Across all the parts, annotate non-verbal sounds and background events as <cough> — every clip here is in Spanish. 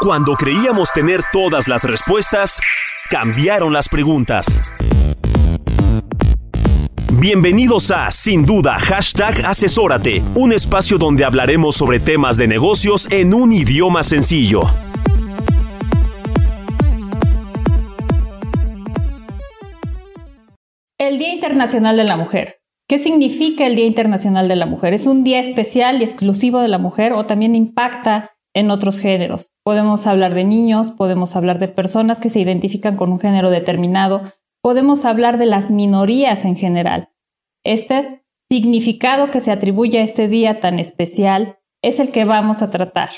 Cuando creíamos tener todas las respuestas, cambiaron las preguntas. Bienvenidos a Sin Duda Hashtag Asesórate, un espacio donde hablaremos sobre temas de negocios en un idioma sencillo. El Día Internacional de la Mujer. ¿Qué significa el Día Internacional de la Mujer? ¿Es un día especial y exclusivo de la mujer o también impacta en otros géneros? Podemos hablar de niños, podemos hablar de personas que se identifican con un género determinado, podemos hablar de las minorías en general. Este significado que se atribuye a este día tan especial es el que vamos a tratar.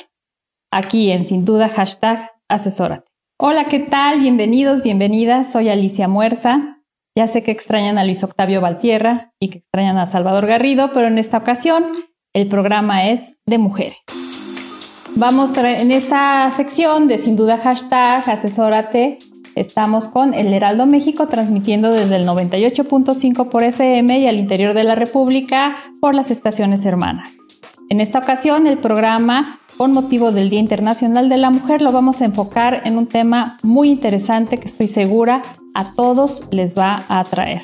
Aquí en Sin Duda hashtag Asesórate. Hola, ¿qué tal? Bienvenidos, bienvenidas. Soy Alicia Muerza. Ya sé que extrañan a Luis Octavio Valtierra y que extrañan a Salvador Garrido, pero en esta ocasión el programa es de mujeres. Vamos en esta sección de Sin Duda hashtag Asesórate Estamos con El Heraldo México transmitiendo desde el 98.5 por FM y al interior de la República por las estaciones hermanas. En esta ocasión, el programa, con motivo del Día Internacional de la Mujer, lo vamos a enfocar en un tema muy interesante que estoy segura a todos les va a atraer.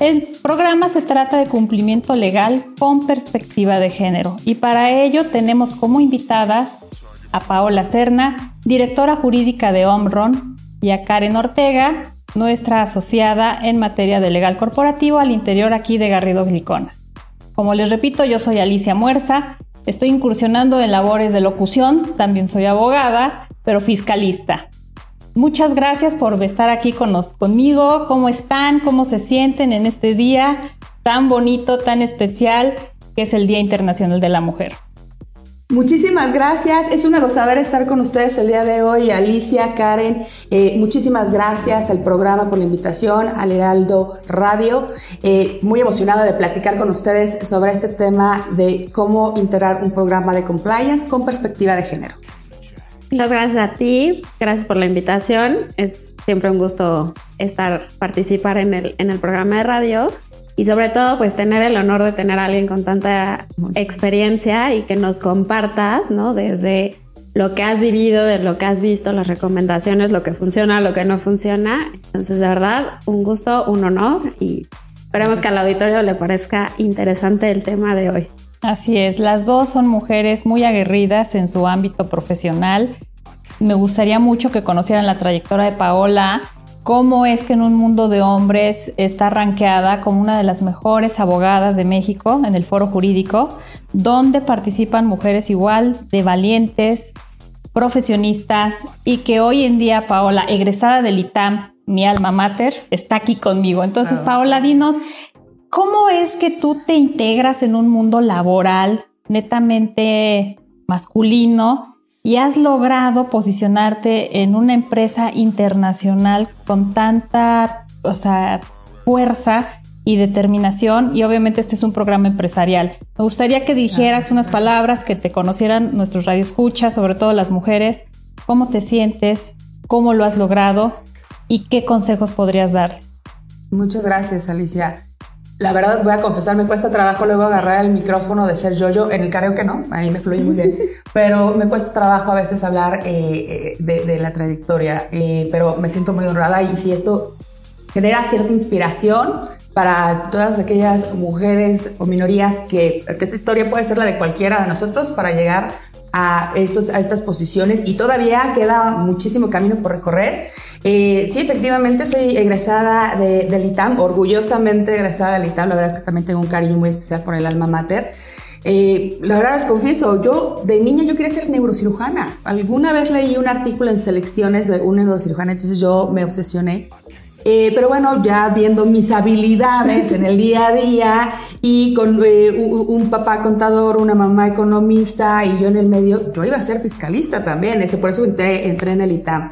El programa se trata de cumplimiento legal con perspectiva de género y para ello tenemos como invitadas a Paola Serna, directora jurídica de Omron, y a Karen Ortega, nuestra asociada en materia de legal corporativo al interior aquí de Garrido Glicona. Como les repito, yo soy Alicia Muerza, estoy incursionando en labores de locución, también soy abogada, pero fiscalista. Muchas gracias por estar aquí con conmigo, cómo están, cómo se sienten en este día tan bonito, tan especial, que es el Día Internacional de la Mujer. Muchísimas gracias. Es una gozadera estar con ustedes el día de hoy. Alicia, Karen, eh, muchísimas gracias al programa por la invitación, al Heraldo Radio. Eh, muy emocionada de platicar con ustedes sobre este tema de cómo integrar un programa de compliance con perspectiva de género. Muchas gracias a ti, gracias por la invitación. Es siempre un gusto estar, participar en el, en el programa de radio y sobre todo pues tener el honor de tener a alguien con tanta experiencia y que nos compartas, ¿no? Desde lo que has vivido, de lo que has visto, las recomendaciones, lo que funciona, lo que no funciona. Entonces, de verdad, un gusto, un honor y esperemos que al auditorio le parezca interesante el tema de hoy. Así es, las dos son mujeres muy aguerridas en su ámbito profesional. Me gustaría mucho que conocieran la trayectoria de Paola, cómo es que en un mundo de hombres está ranqueada como una de las mejores abogadas de México en el foro jurídico, donde participan mujeres igual de valientes, profesionistas y que hoy en día Paola, egresada del ITAM, mi alma mater, está aquí conmigo. Entonces, Paola, dinos, ¿cómo es que tú te integras en un mundo laboral netamente masculino y has logrado posicionarte en una empresa internacional con tanta o sea, fuerza y determinación y obviamente este es un programa empresarial. Me gustaría que dijeras unas palabras que te conocieran nuestros radioescuchas, sobre todo las mujeres, cómo te sientes, cómo lo has logrado y qué consejos podrías dar. Muchas gracias, Alicia. La verdad, voy a confesar, me cuesta trabajo luego agarrar el micrófono de ser yo-yo. En el que no, ahí me fluye muy bien. <laughs> Pero me cuesta trabajo a veces hablar eh, eh, de, la trayectoria. Eh, pero me siento muy honrada y si esto genera cierta inspiración para todas aquellas mujeres o minorías que, que esa historia puede ser la de cualquiera de nosotros para llegar a, estos, a estas posiciones y todavía queda muchísimo camino por recorrer. Eh, sí, efectivamente soy egresada de, del ITAM, orgullosamente egresada del ITAM, la verdad es que también tengo un cariño muy especial por el alma mater. Eh, la verdad les confieso, yo de niña yo quería ser neurocirujana. Alguna vez leí un artículo en selecciones de un neurocirujana, entonces yo me obsesioné Eh, pero bueno, ya viendo mis habilidades en el día a día y con eh, un, papá contador, una mamá economista y yo en el medio, yo iba a ser fiscalista también, ese, por eso entré, entré en el ITAM.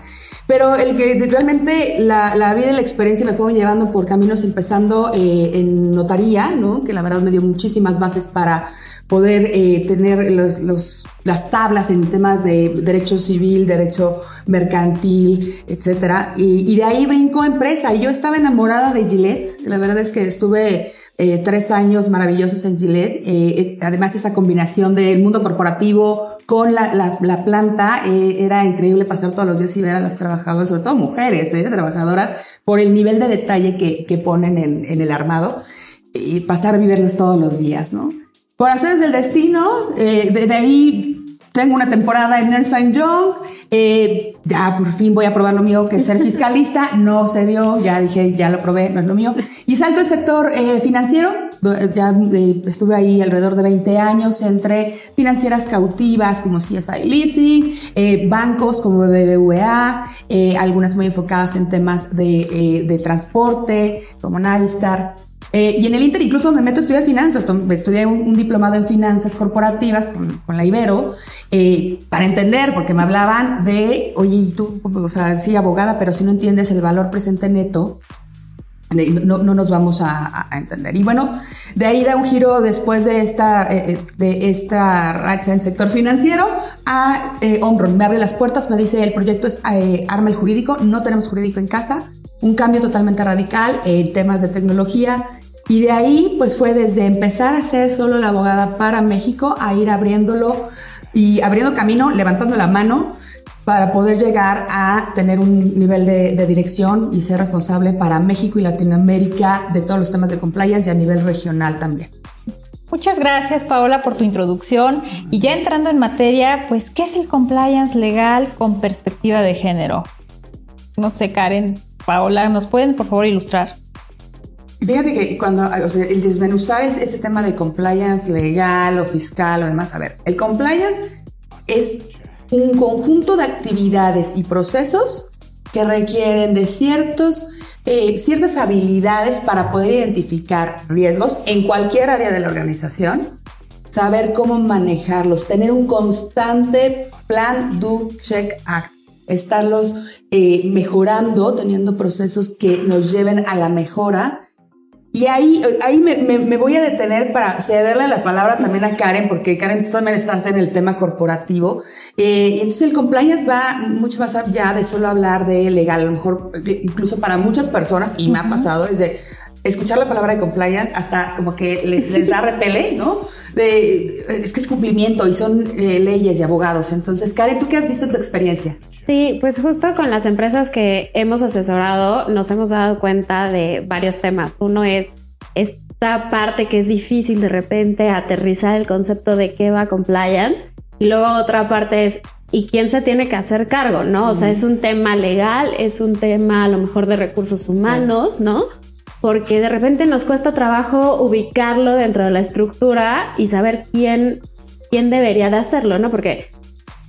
Pero el que realmente la, la, vida y la experiencia me fueron llevando por caminos empezando eh, en notaría, ¿no? que la verdad me dio muchísimas bases para poder eh, tener los, las tablas en temas de derecho civil, derecho mercantil, etcétera. Y, de ahí brinco empresa. Y yo estaba enamorada de Gillette. La verdad es que estuve eh, tres años maravillosos en Gillette. Eh, además, esa combinación del mundo corporativo con la, la, la planta era increíble pasar todos los días y ver a las trabajadoras, sobre todo mujeres, trabajadoras, por el nivel de detalle que, ponen en, el armado y pasar a vivirlos todos los días, ¿no? Por hacer del destino, eh, de, ahí tengo una temporada en Ernst Young. Eh, ya por fin voy a probar lo mío, que es ser <laughs> fiscalista. No se dio, ya dije, ya lo probé, no es lo mío. Y salto al sector eh, financiero. Ya estuve ahí alrededor de 20 años entre financieras cautivas como CSI Leasing, bancos como BBVA, algunas muy enfocadas en temas de, de transporte como Navistar. Eh, y en el Inter incluso me meto a estudiar finanzas, estudié un, diplomado en finanzas corporativas con, la Ibero, eh, para entender, porque me hablaban de, oye, tú, o sea, sí, abogada, pero si no entiendes el valor presente neto, no, no, nos vamos a, entender. Y bueno, de ahí da un giro después de esta, eh, de esta racha en sector financiero a eh, Me abre las puertas, me dice el proyecto es arma el jurídico, no tenemos jurídico en casa, un cambio totalmente radical en temas de tecnología, y de ahí, pues fue desde empezar a ser solo la abogada para México a ir abriéndolo y abriendo camino, levantando la mano para poder llegar a tener un nivel de, dirección y ser responsable para México y Latinoamérica de todos los temas de compliance y a nivel regional también. Muchas gracias Paola por tu introducción y ya entrando en materia, pues ¿qué es el compliance legal con perspectiva de género? No sé, Karen, Paola, ¿nos pueden por favor ilustrar? Fíjate que cuando, o sea, el desmenuzar ese tema de compliance legal o fiscal o demás, a ver, el compliance es un conjunto de actividades y procesos que requieren de ciertos, eh, ciertas habilidades para poder identificar riesgos en cualquier área de la organización, saber cómo manejarlos, tener un constante plan, do, check, act, estarlos eh, mejorando, teniendo procesos que nos lleven a la mejora y ahí, ahí me, me, voy a detener para cederle la palabra también a Karen, porque Karen, tú también estás en el tema corporativo. Eh, entonces el compliance va mucho más allá de solo hablar de legal. A lo mejor, incluso para muchas personas, y me ha pasado desde escuchar la palabra de compliance hasta como que les, da repele, ¿no? De, es que es cumplimiento y son eh, leyes y abogados. Entonces, Karen, ¿tú qué has visto en tu experiencia? Sí, pues justo con las empresas que hemos asesorado nos hemos dado cuenta de varios temas. Uno es esta parte que es difícil de repente aterrizar el concepto de qué va compliance. Y luego otra parte es y quién se tiene que hacer cargo, ¿no? O sea, es un tema legal, es un tema a lo mejor de recursos humanos, ¿no? Porque de repente nos cuesta trabajo ubicarlo dentro de la estructura y saber quién, quién debería de hacerlo, ¿no? Porque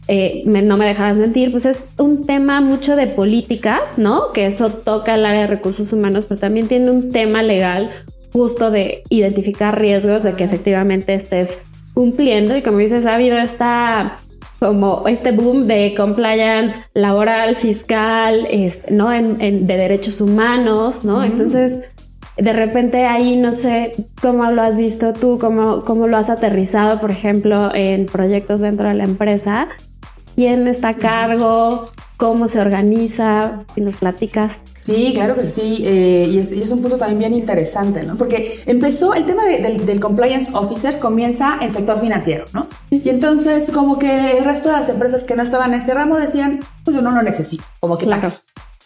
eh, no me dejarás mentir, pues es un tema mucho de políticas, ¿no? Que eso toca el área de recursos humanos, pero también tiene un tema legal justo de identificar riesgos de que efectivamente estés cumpliendo. Y como dices, ha habido esta como este boom de compliance laboral, fiscal, este, ¿no? En, de derechos humanos, ¿no? Entonces, de repente ahí no sé cómo lo has visto tú, cómo, cómo lo has aterrizado, por ejemplo, en proyectos dentro de la empresa quién está a cargo, cómo se organiza, y nos platicas. Sí, claro que sí, eh, y, es, un punto también bien interesante, ¿no? Porque empezó el tema del, compliance officer, comienza en sector financiero, ¿no? Y entonces como que el resto de las empresas que no estaban en ese ramo decían, pues yo no lo necesito, como que claro.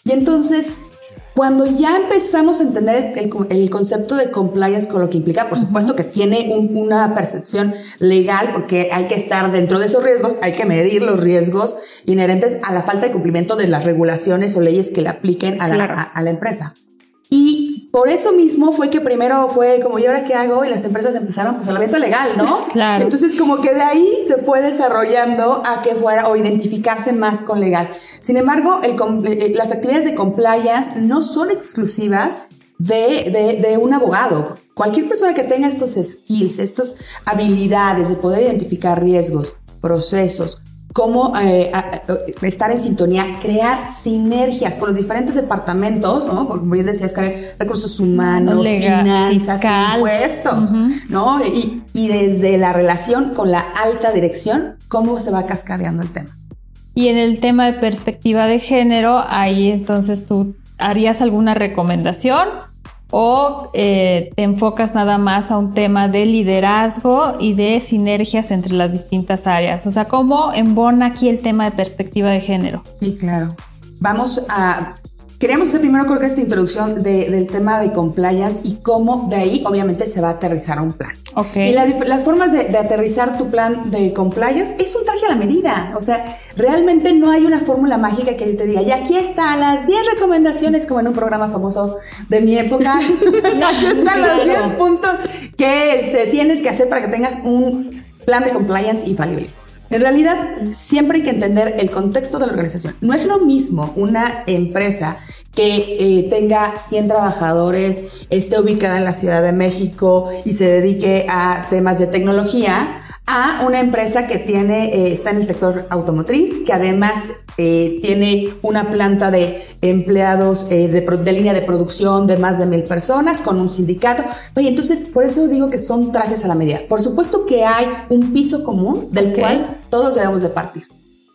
Y entonces cuando ya empezamos a entender el, concepto de compliance con lo que implica, por supuesto que tiene una percepción legal porque hay que estar dentro de esos riesgos, hay que medir los riesgos inherentes a la falta de cumplimiento de las regulaciones o leyes que le apliquen a la, a la empresa. Y por eso mismo fue que primero fue como, ¿y ahora qué hago? Y las empresas empezaron, pues, evento legal, ¿no? Claro. Entonces, como que de ahí se fue desarrollando a que fuera o identificarse más con legal. Sin embargo, el, eh, las actividades de compliance no son exclusivas de, de, de un abogado. Cualquier persona que tenga estos skills, estas habilidades de poder identificar riesgos, procesos, cómo eh, estar en sintonía, crear sinergias con los diferentes departamentos, ¿no? Como bien decías, recursos humanos, finanzas, impuestos, ¿no? Y, y desde la relación con la alta dirección, cómo se va cascadeando el tema. Y en el tema de perspectiva de género, ahí entonces tú harías alguna recomendación o eh, te enfocas nada más a un tema de liderazgo y de sinergias entre las distintas áreas? O sea, ¿cómo embona aquí el tema de perspectiva de género? Sí, claro. Vamos a Queríamos hacer primero creo que esta introducción del tema de compliance y cómo de ahí obviamente se va a aterrizar un plan. Okay. Y las formas de, aterrizar tu plan de compliance es un traje a la medida. O sea, realmente no hay una fórmula mágica que te diga, y aquí están las 10 recomendaciones, como en un programa famoso de mi época. <laughs> <laughs> aquí están los 10 puntos que este, tienes que hacer para que tengas un plan de compliance infalible. En realidad, siempre hay que entender el contexto de la organización. No es lo mismo una empresa que eh, tenga 100 trabajadores, esté ubicada en la Ciudad de México y se dedique a temas de tecnología, a una empresa que tiene, eh, está en el sector automotriz, que además eh, tiene una planta de empleados eh, de, línea de producción de más de mil personas con un sindicato. Y entonces, por eso digo que son trajes a la medida. Por supuesto que hay un piso común del cual todos debemos de partir.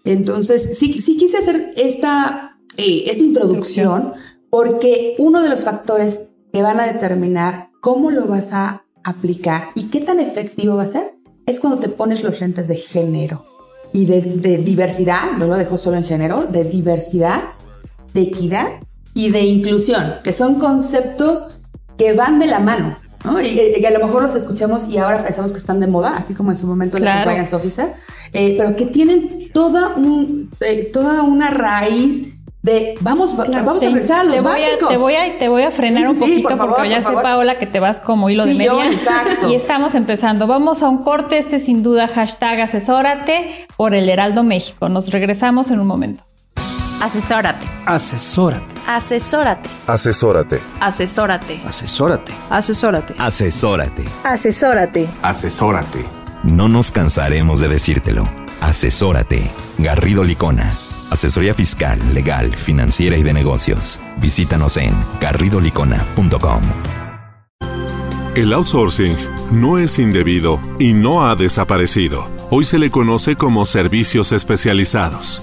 Entonces, sí, sí quise hacer esta, esta introducción porque uno de los factores que van a determinar cómo lo vas a aplicar y qué tan efectivo va a ser es cuando te pones los lentes de género y de, diversidad, no lo dejo solo en género, de diversidad, de equidad y de inclusión, que son conceptos que van de la mano. ¿no? Y, que a lo mejor los escuchamos y ahora pensamos que están de moda, así como en su momento la compliance officer, eh, pero que tienen toda, un, eh, toda una raíz de vamos, vamos a regresar a los básicos. te, voy a, te voy a frenar un poquito porque ya sé, Paola, que te vas como hilo de media. Y estamos empezando. Vamos a un corte. Este sin duda hashtag asesórate por el Heraldo México. Nos regresamos en un momento. Asesórate. Asesórate. Asesórate. Asesórate. Asesórate. Asesórate. Asesórate. Asesórate. Asesórate. Asesórate. No nos cansaremos de decírtelo. Asesórate. Garrido Licona Asesoría fiscal, legal, financiera y de negocios. Visítanos en garridolicona.com. El outsourcing no es indebido y no ha desaparecido. Hoy se le conoce como servicios especializados.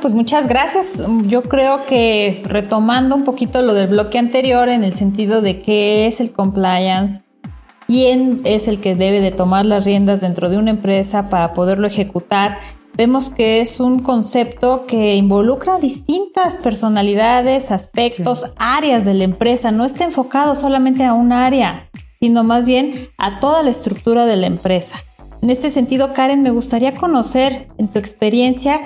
Bueno, pues muchas gracias. Yo creo que retomando un poquito lo del bloque anterior en el sentido de qué es el compliance, quién es el que debe de tomar las riendas dentro de una empresa para poderlo ejecutar, vemos que es un concepto que involucra distintas personalidades, aspectos, áreas de la empresa. No está enfocado solamente a un área, sino más bien a toda la estructura de la empresa. En este sentido, Karen, me gustaría conocer en tu experiencia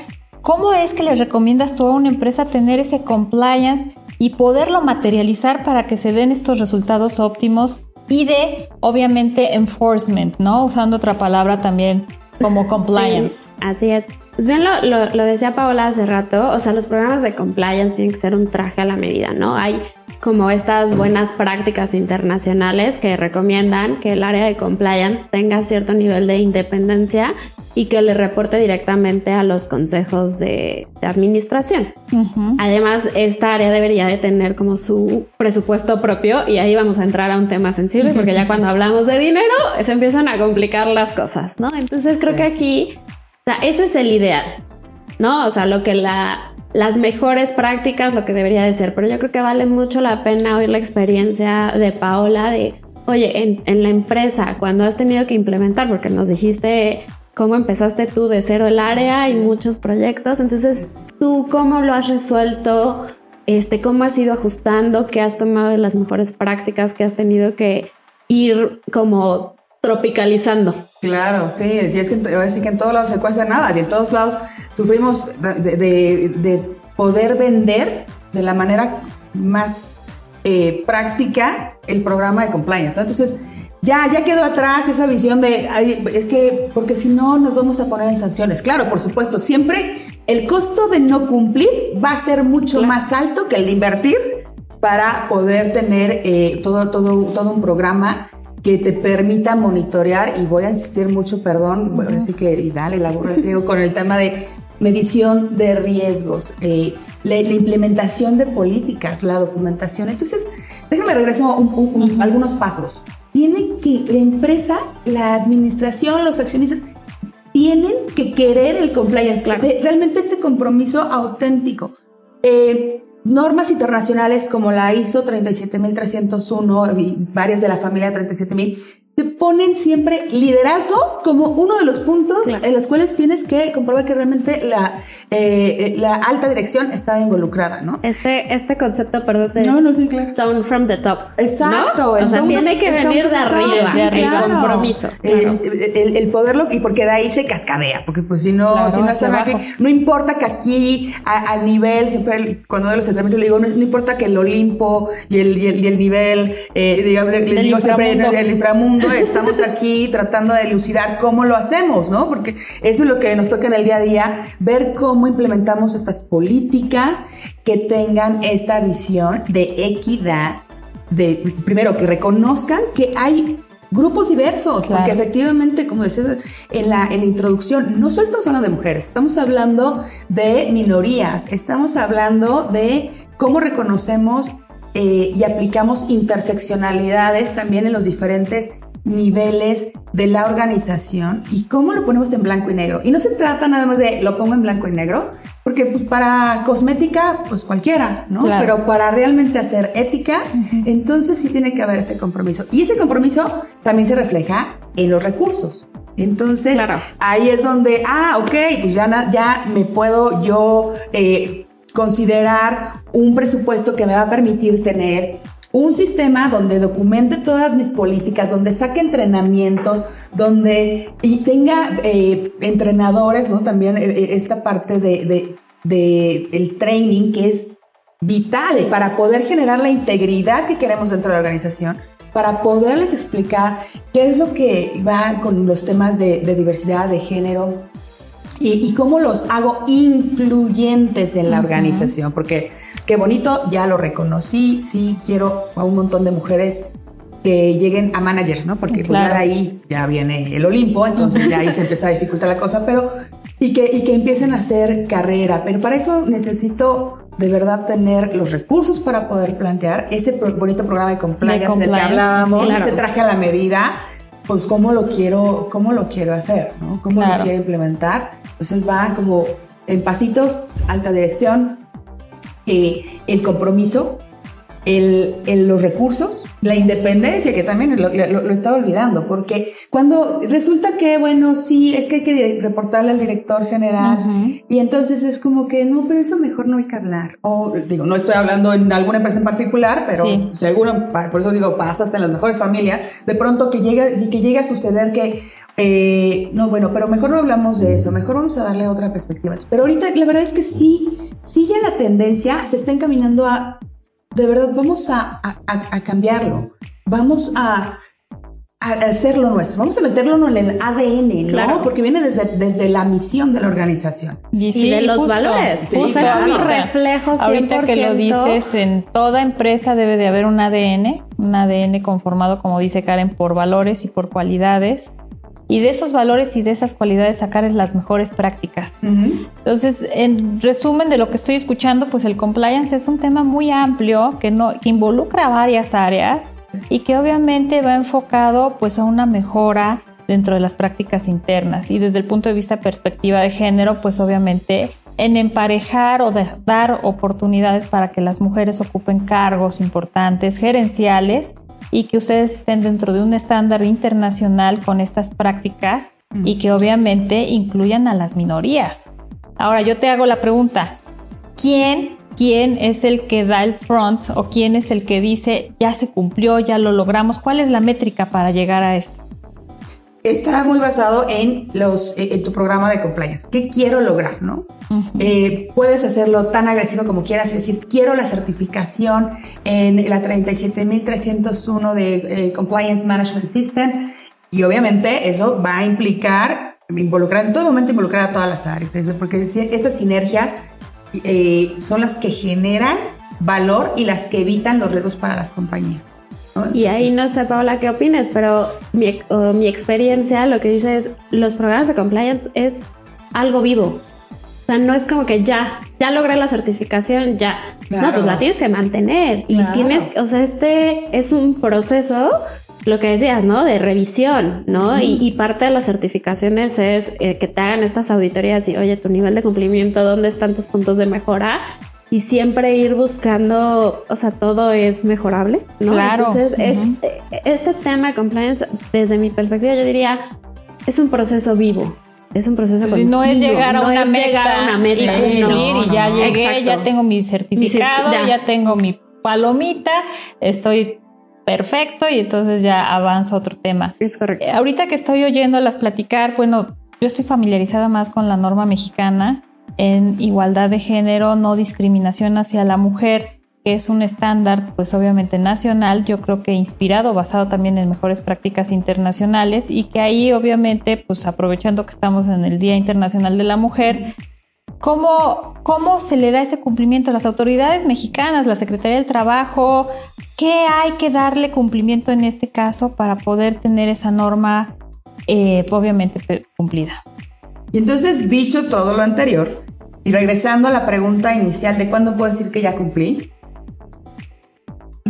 ¿Cómo es que le recomiendas tú a una empresa tener ese compliance y poderlo materializar para que se den estos resultados óptimos y de, obviamente, enforcement, ¿no? Usando otra palabra también como compliance. así es. Pues bien, lo, lo, decía Paola hace rato, o sea, los programas de compliance tienen que ser un traje a la medida, ¿no? Hay como estas buenas prácticas internacionales que recomiendan que el área de compliance tenga cierto nivel de independencia y que le reporte directamente a los consejos de, administración. Además, esta área debería de tener como su presupuesto propio y ahí vamos a entrar a un tema sensible porque ya <laughs> cuando hablamos de dinero se empiezan a complicar las cosas, ¿no? Entonces creo que aquí, o sea, ese es el ideal, ¿no? O sea, lo que la las mejores prácticas, lo que debería de ser. Pero yo creo que vale mucho la pena oír la experiencia de Paola de Oye, en, en la empresa, cuando has tenido que implementar, porque nos dijiste cómo empezaste tú de cero el área y muchos proyectos, entonces tú cómo lo has resuelto, este, cómo has ido ajustando, qué has tomado de las mejores prácticas que has tenido que ir como tropicalizando. Claro, sí, y es que ahora sí que en todos lados se cuesta nada y en todos lados sufrimos de, de- de poder vender de la manera más eh, práctica el programa de compliance. ¿no? Entonces, ya, ya quedó atrás esa visión de, "Ay, es que, porque si no nos vamos a poner en sanciones. Claro, por supuesto, siempre el costo de no cumplir va a ser mucho más alto que el de invertir para poder tener eh, todo, todo, todo un programa que te permita monitorear y voy a insistir mucho, perdón, bueno, así que y dale la burra de trigo con el tema de medición de riesgos, eh, la, la implementación de políticas, la documentación. Entonces, déjame regreso un- un- un- algunos pasos. Tiene que la empresa, la administración, los accionistas tienen que querer el compliance, de- realmente este compromiso auténtico. Eh, normas internacionales como la ISO 37301 y varias de la familia 37000 te ponen siempre liderazgo como uno de los puntos Claro. en los cuales tienes que comprobar que realmente la, eh, la alta dirección está involucrada, ¿no? Este, este concepto, perdón, de No, no, sí, claro. down from the top. Exacto, ¿no? O sea, tiene que venir de arriba, sí, de claro. compromiso. El, el- el poderlo, y porque de ahí se cascadea, porque pues si no, si no están aquí, no importa que aquí, a- al nivel, siempre cuando doy los entrenamientos le digo, no, no importa que el Olimpo y el, y el, y el nivel, eh, digamos, les Del digo siempre, el inframundo, estamos aquí tratando de elucidar cómo lo hacemos, ¿no? Porque eso es lo que nos toca en el día a día, ver cómo implementamos estas políticas que tengan esta visión de equidad, de primero que reconozcan que hay grupos diversos, Claro. porque efectivamente, como decías en la, en la introducción, no solo estamos hablando de mujeres, estamos hablando de minorías, estamos hablando de cómo reconocemos eh, y aplicamos interseccionalidades también en los diferentes niveles de la organización y cómo lo ponemos en blanco y negro. Y no se trata nada más de lo pongo en blanco y negro, porque pues, para cosmética, pues cualquiera, ¿no? Claro. Pero para realmente hacer ética, entonces sí tiene que haber ese compromiso. Y ese compromiso también se refleja en los recursos. Entonces, Claro. ahí es donde, ah, ok, pues ya, ya me puedo yo eh, considerar un presupuesto que me va a permitir tener un sistema donde documente todas mis políticas, donde saque entrenamientos, donde y tenga eh, entrenadores, ¿no? También eh, eh, esta parte de, de- de el training que es vital para poder generar la integridad que queremos dentro de la organización, para poderles explicar qué es lo que va con los temas de, de diversidad, de género, y, y cómo los hago incluyentes en la organización, porque qué bonito, ya lo reconocí, sí quiero a un montón de mujeres que lleguen a managers, ¿no? Porque pues, ya Claro. de ahí ya viene el Olimpo, entonces ya ahí se empieza a dificultar la cosa, pero y que, y que empiecen a hacer carrera, pero para eso necesito de verdad tener los recursos para poder plantear ese bonito programa de compliance, del que compliance, hablábamos, claro. ese traje a la medida, pues cómo lo quiero, cómo lo quiero hacer, ¿no? Cómo Claro. lo quiero implementar. Entonces va como en pasitos, alta dirección, eh, el compromiso, el, el- los recursos, la independencia, que también lo, lo- lo estaba olvidando, porque cuando resulta que, bueno, sí, es que hay que reportarle al director general, y entonces es como que, no, pero eso mejor no hay que hablar. O digo, no estoy hablando en alguna empresa en particular, pero Sí. seguro, por eso digo, pasa hasta en las mejores familias, de pronto que llega, que llega a suceder que, eh, no, bueno, pero mejor no hablamos de eso, mejor vamos a darle otra perspectiva. Pero ahorita la verdad es que sí, sí ya la tendencia se está encaminando a, de verdad, vamos a, a- a- a cambiarlo, vamos a, a hacerlo nuestro, vamos a meterlo en el ADN, ¿no? Claro. Porque viene desde, desde la misión de la organización. Y sí, de los justo, valores. Sí, o sea, es un reflejo 100%. Ahorita que lo dices, en toda empresa debe de haber un ADN, un ADN conformado, como dice Karen, por valores y por cualidades. Y de esos valores y de esas cualidades sacar las mejores prácticas. Entonces, en resumen de lo que estoy escuchando, pues el compliance es un tema muy amplio que, no, que involucra varias áreas y que obviamente va enfocado pues a una mejora dentro de las prácticas internas y desde el punto de vista perspectiva de género, pues obviamente en emparejar o de- dar oportunidades para que las mujeres ocupen cargos importantes, gerenciales y que ustedes estén dentro de un estándar internacional con estas prácticas y que obviamente incluyan a las minorías. Ahora yo te hago la pregunta, ¿quién, quién es el que da el front o quién es el que dice ya se cumplió, ya lo logramos? ¿Cuál es la métrica para llegar a esto? Está muy basado en, los, en tu programa de compliance. ¿Qué quiero lograr? ¿no? Eh, puedes hacerlo tan agresivo como quieras, es decir, quiero la certificación en la 37301 de eh, Compliance Management System y obviamente eso va a implicar involucrar en todo momento involucrar a todas las áreas, porque estas sinergias eh, son las que generan valor y las que evitan los riesgos para las compañías. Y ahí no sé, Paola, qué opinas, pero mi, mi experiencia lo que dice es, los programas de compliance es algo vivo. O sea, no es como que ya, ya logré la certificación, ya. No, pues la tienes que mantener. Y tienes, o sea, este es un proceso, lo que decías, ¿no? De revisión, ¿no? y, parte de las certificaciones es eh, que te hagan estas auditorías y, oye, tu nivel de cumplimiento, ¿dónde están tus puntos de mejora? Y siempre ir buscando, o sea, todo es mejorable, ¿no? Claro. Entonces, este tema de compliance, desde mi perspectiva, yo diría, es un proceso vivo es un proceso continuo. No es llegar a, una, meta, llegar a una meta, y ya llegué, ya tengo mi certificado, ya. tengo mi palomita, estoy perfecto y entonces ya avanzo a otro tema. Es correcto. Eh, ahorita que estoy oyéndolas platicar, bueno, yo estoy familiarizada más con la norma mexicana en igualdad de género, no discriminación hacia la mujer que es un estándar, pues obviamente nacional, yo creo que inspirado, basado también en mejores prácticas internacionales y que ahí obviamente, pues aprovechando que estamos en el Día Internacional de la Mujer, ¿cómo, cómo se le da ese cumplimiento a las autoridades mexicanas, la Secretaría del Trabajo? ¿Qué hay que darle cumplimiento en este caso para poder tener esa norma eh, obviamente cumplida? Y entonces, dicho todo lo anterior, y regresando a la pregunta inicial de cuándo puedo decir que ya cumplí,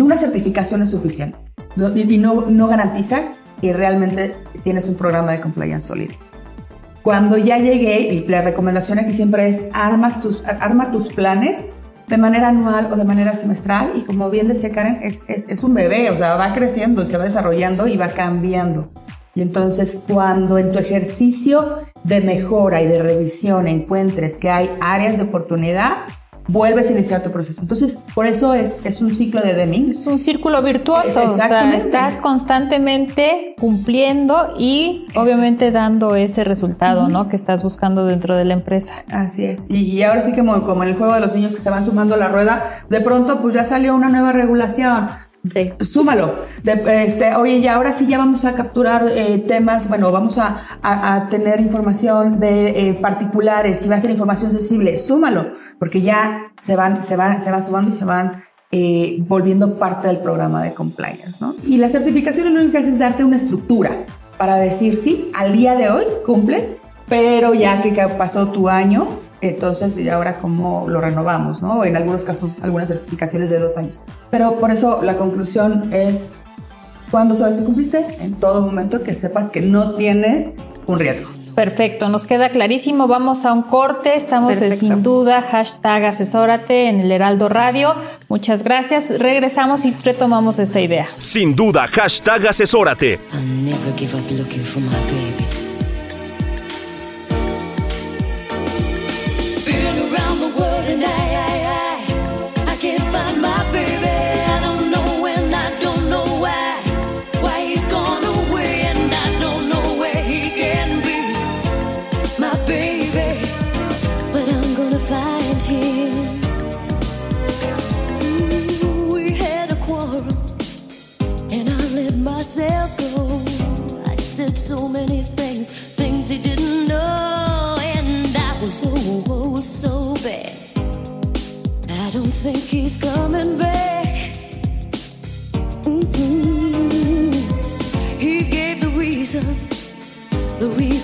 una certificación es suficiente y no, no garantiza que realmente tienes un programa de compliance sólido. Cuando ya llegué, y la recomendación aquí siempre es armas tus, arma tus planes de manera anual o de manera semestral y como bien decía Karen, es, es, es un bebé, o sea, va creciendo, se va desarrollando y va cambiando. Y entonces cuando en tu ejercicio de mejora y de revisión encuentres que hay áreas de oportunidad, vuelves a iniciar tu proceso. Entonces, por eso es, es un ciclo de Deming. Es un círculo virtuoso. Exactamente. estás constantemente cumpliendo y obviamente dando ese resultado, ¿no? Que estás buscando dentro de la empresa. Así es. Y, ahora sí que como, como, en el juego de los niños que se van sumando a la rueda, de pronto pues ya salió una nueva regulación. Súmalo. este, oye, y ahora sí ya vamos a capturar eh, temas, bueno, vamos a, a, tener información de eh, particulares y va a ser información sensible. Súmalo, porque ya se van, se van, se van sumando y se van eh, volviendo parte del programa de compliance. Y la certificación lo único que hace es darte una estructura para decir, sí, al día de hoy cumples, pero ya que pasó tu año, entonces, ¿y ahora cómo lo renovamos? ¿no? En algunos casos, algunas certificaciones de dos años. Pero por eso la conclusión es, cuando sabes que cumpliste? En todo momento que sepas que no tienes un riesgo. Perfecto, nos queda clarísimo. Vamos a un corte. Estamos en sin duda, hashtag asesórate en el Heraldo Radio. Muchas gracias. Regresamos y retomamos esta idea. Sin duda, hashtag asesórate.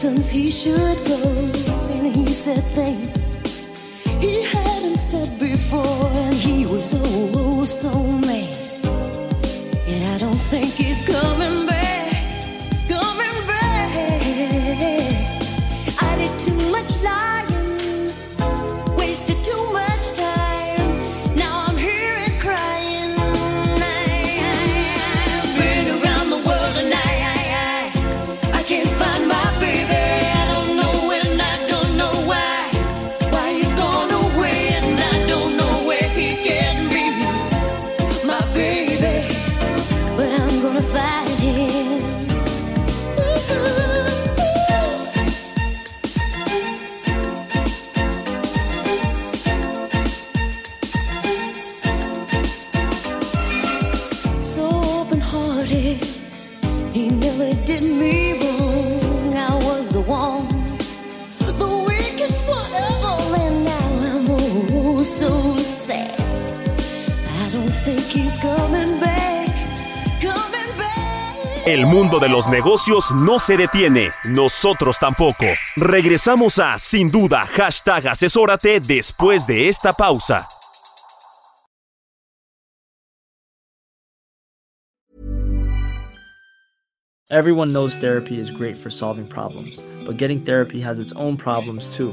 He should go, and he said things he hadn't said before, and he was oh, oh so mad. And I don't think he's coming de los negocios no se detiene, nosotros tampoco. Regresamos a Sin Duda, hashtag asesórate después de esta pausa. Everyone knows therapy is great for solving problems, but getting therapy has its own problems too,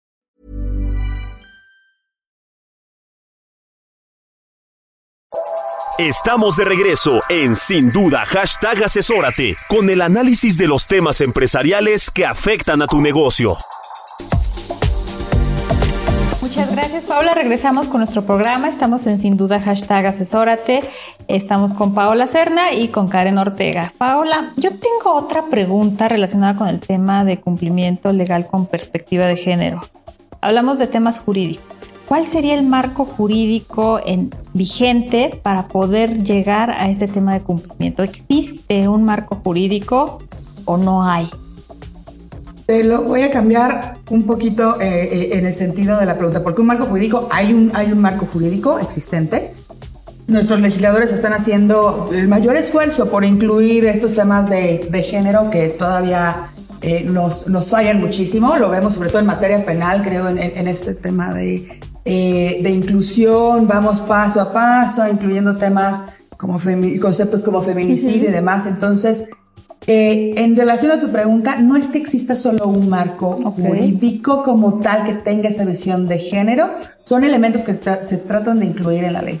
Estamos de regreso en Sin Duda, hashtag asesórate, con el análisis de los temas empresariales que afectan a tu negocio. Muchas gracias, Paola. Regresamos con nuestro programa. Estamos en Sin Duda, hashtag asesórate. Estamos con Paola Cerna y con Karen Ortega. Paola, yo tengo otra pregunta relacionada con el tema de cumplimiento legal con perspectiva de género. Hablamos de temas jurídicos. ¿Cuál sería el marco jurídico en, vigente para poder llegar a este tema de cumplimiento? ¿Existe un marco jurídico o no hay? Te lo voy a cambiar un poquito eh, eh, en el sentido de la pregunta, porque un marco jurídico, hay un, hay un marco jurídico existente. Nuestros legisladores están haciendo el mayor esfuerzo por incluir estos temas de, género que todavía eh, nos, nos, fallan muchísimo. Lo vemos sobre todo en materia penal, creo, en, en este tema de, eh, de inclusión. Vamos paso a paso, incluyendo temas como conceptos como feminicidio y demás. Entonces, eh, en relación a tu pregunta, no es que exista solo un marco okay. jurídico como tal que tenga esa visión de género, son elementos que se tratan de incluir en la ley.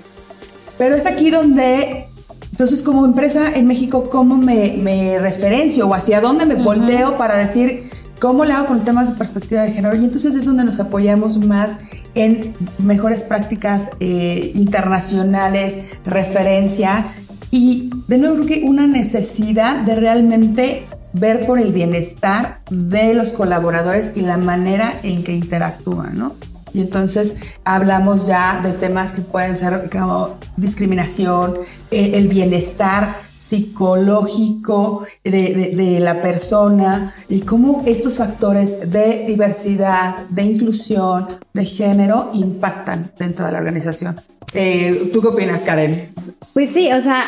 Pero es aquí donde, entonces como empresa en México, ¿cómo me, me referencio o hacia dónde me uh -huh. volteo para decir cómo le hago con temas de perspectiva de género? Y entonces es donde nos apoyamos más en mejores prácticas eh, internacionales, referencias y de nuevo creo que una necesidad de realmente ver por el bienestar de los colaboradores y la manera en que interactúan, ¿no? Y entonces hablamos ya de temas que pueden ser como discriminación, eh, el bienestar psicológico de, de, de, la persona y cómo estos factores de diversidad, de inclusión, de género impactan dentro de la organización. Eh, ¿Tú qué opinas, Karen? Pues sí, o sea,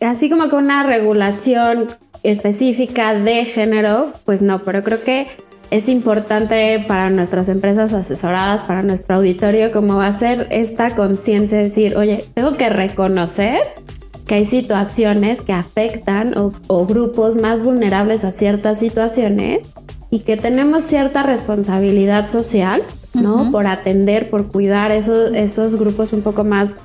así como con una regulación específica de género, pues no, pero creo que es importante para nuestras empresas asesoradas, para nuestro auditorio, como va a ser esta conciencia de decir, oye, tengo que reconocer que hay situaciones que afectan o, o, grupos más vulnerables a ciertas situaciones y que tenemos cierta responsabilidad social, ¿no? Uh -huh. Por atender, por cuidar esos, esos grupos un poco más